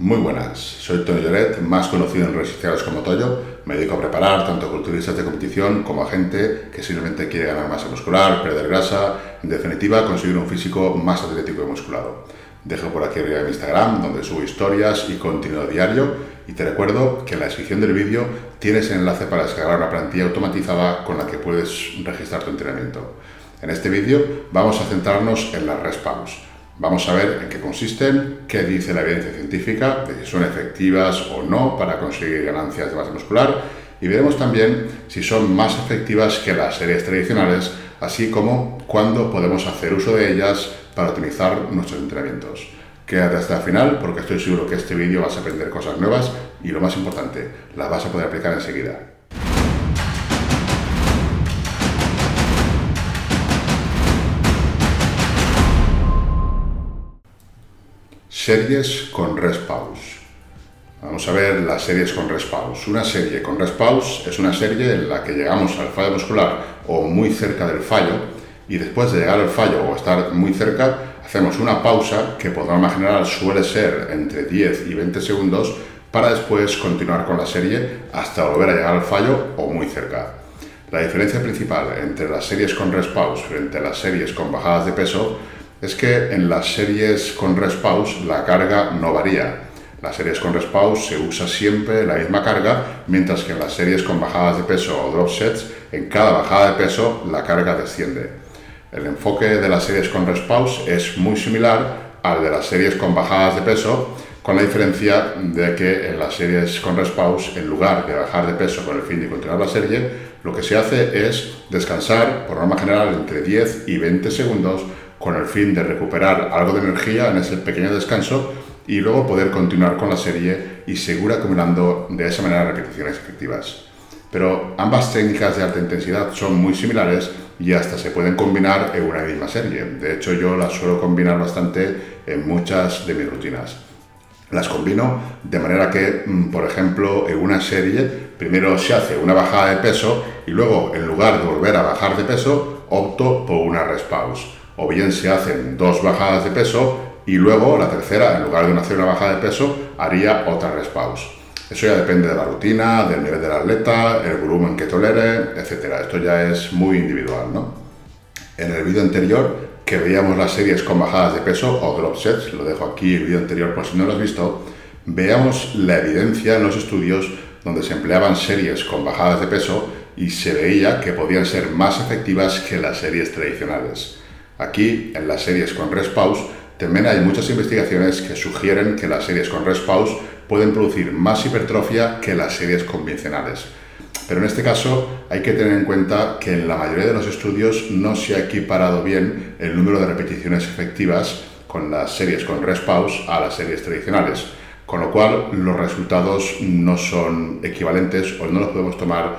Muy buenas, soy Tony Lloret, más conocido en redes sociales como Toyo. Me dedico a preparar tanto culturistas de competición como a gente que simplemente quiere ganar masa muscular, perder grasa, en definitiva conseguir un físico más atlético y musculado. Dejo por aquí arriba mi Instagram, donde subo historias y contenido diario. Y te recuerdo que en la descripción del vídeo tienes el enlace para descargar una plantilla automatizada con la que puedes registrar tu entrenamiento. En este vídeo vamos a centrarnos en las respaws Vamos a ver en qué consisten, qué dice la evidencia científica, de si son efectivas o no para conseguir ganancias de masa muscular y veremos también si son más efectivas que las series tradicionales, así como cuándo podemos hacer uso de ellas para optimizar nuestros entrenamientos. Quédate hasta el final porque estoy seguro que este vídeo vas a aprender cosas nuevas y lo más importante, las vas a poder aplicar enseguida. Series con Pause. Vamos a ver las series con Pause. Una serie con Pause es una serie en la que llegamos al fallo muscular o muy cerca del fallo y después de llegar al fallo o estar muy cerca hacemos una pausa que por norma general suele ser entre 10 y 20 segundos para después continuar con la serie hasta volver a llegar al fallo o muy cerca. La diferencia principal entre las series con Pause frente a las series con bajadas de peso es que en las series con respaus la carga no varía. Las series con respaus se usa siempre la misma carga, mientras que en las series con bajadas de peso o drop sets, en cada bajada de peso la carga desciende. El enfoque de las series con respaus es muy similar al de las series con bajadas de peso, con la diferencia de que en las series con respaus, en lugar de bajar de peso con el fin de continuar la serie, lo que se hace es descansar, por norma general, entre 10 y 20 segundos con el fin de recuperar algo de energía en ese pequeño descanso y luego poder continuar con la serie y seguir acumulando de esa manera repeticiones efectivas. Pero ambas técnicas de alta intensidad son muy similares y hasta se pueden combinar en una misma serie. De hecho, yo las suelo combinar bastante en muchas de mis rutinas. Las combino de manera que, mm, por ejemplo, en una serie primero se hace una bajada de peso y luego, en lugar de volver a bajar de peso, opto por una rest pause o bien se hacen dos bajadas de peso y luego la tercera, en lugar de hacer una bajada de peso, haría otra rest. Eso ya depende de la rutina, del nivel del atleta, el volumen que tolere, etc. Esto ya es muy individual, ¿no? En el vídeo anterior, que veíamos las series con bajadas de peso o drop sets, lo dejo aquí el vídeo anterior por si no lo has visto, veamos la evidencia en los estudios donde se empleaban series con bajadas de peso y se veía que podían ser más efectivas que las series tradicionales. Aquí, en las series con rest pause, también hay muchas investigaciones que sugieren que las series con rest pause pueden producir más hipertrofia que las series convencionales. Pero en este caso hay que tener en cuenta que en la mayoría de los estudios no se ha equiparado bien el número de repeticiones efectivas con las series con rest pause a las series tradicionales, con lo cual los resultados no son equivalentes o no los podemos tomar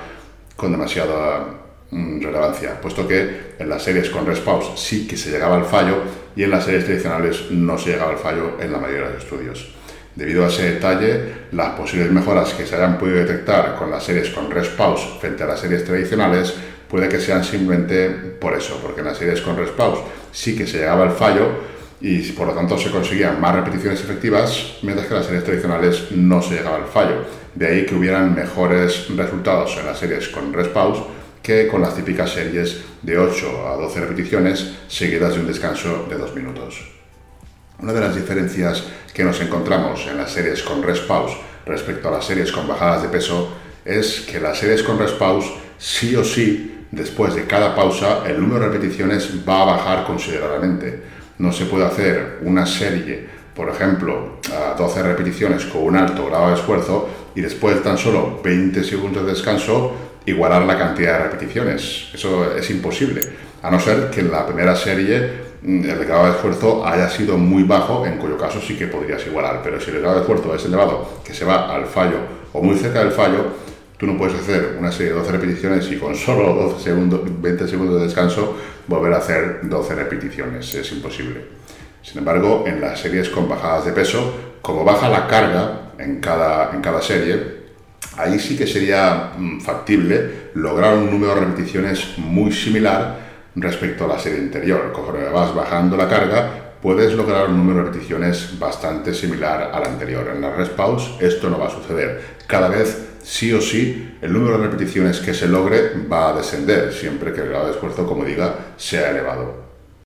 con demasiada relevancia, puesto que en las series con respaws sí que se llegaba al fallo y en las series tradicionales no se llegaba al fallo en la mayoría de los estudios. Debido a ese detalle, las posibles mejoras que se hayan podido detectar con las series con respaws frente a las series tradicionales puede que sean simplemente por eso, porque en las series con respaws sí que se llegaba al fallo y por lo tanto se conseguían más repeticiones efectivas, mientras que en las series tradicionales no se llegaba al fallo. De ahí que hubieran mejores resultados en las series con respaws que con las típicas series de 8 a 12 repeticiones seguidas de un descanso de 2 minutos. Una de las diferencias que nos encontramos en las series con rest pause respecto a las series con bajadas de peso es que las series con rest pause sí o sí, después de cada pausa, el número de repeticiones va a bajar considerablemente. No se puede hacer una serie, por ejemplo, a 12 repeticiones con un alto grado de esfuerzo y después de tan solo 20 segundos de descanso igualar la cantidad de repeticiones. Eso es imposible, a no ser que en la primera serie mm, el grado de esfuerzo haya sido muy bajo, en cuyo caso sí que podrías igualar, pero si el grado de esfuerzo es elevado, que se va al fallo o muy cerca del fallo, tú no puedes hacer una serie de 12 repeticiones y con solo 12 segundos, 20 segundos de descanso volver a hacer 12 repeticiones, es imposible. Sin embargo, en las series con bajadas de peso, como baja la carga en cada, en cada serie, ahí sí que sería mm, factible lograr un número de repeticiones muy similar respecto a la serie anterior. Conforme vas bajando la carga, puedes lograr un número de repeticiones bastante similar al anterior. En la rest esto no va a suceder. Cada vez, sí o sí, el número de repeticiones que se logre va a descender, siempre que el grado de esfuerzo, como diga, sea elevado.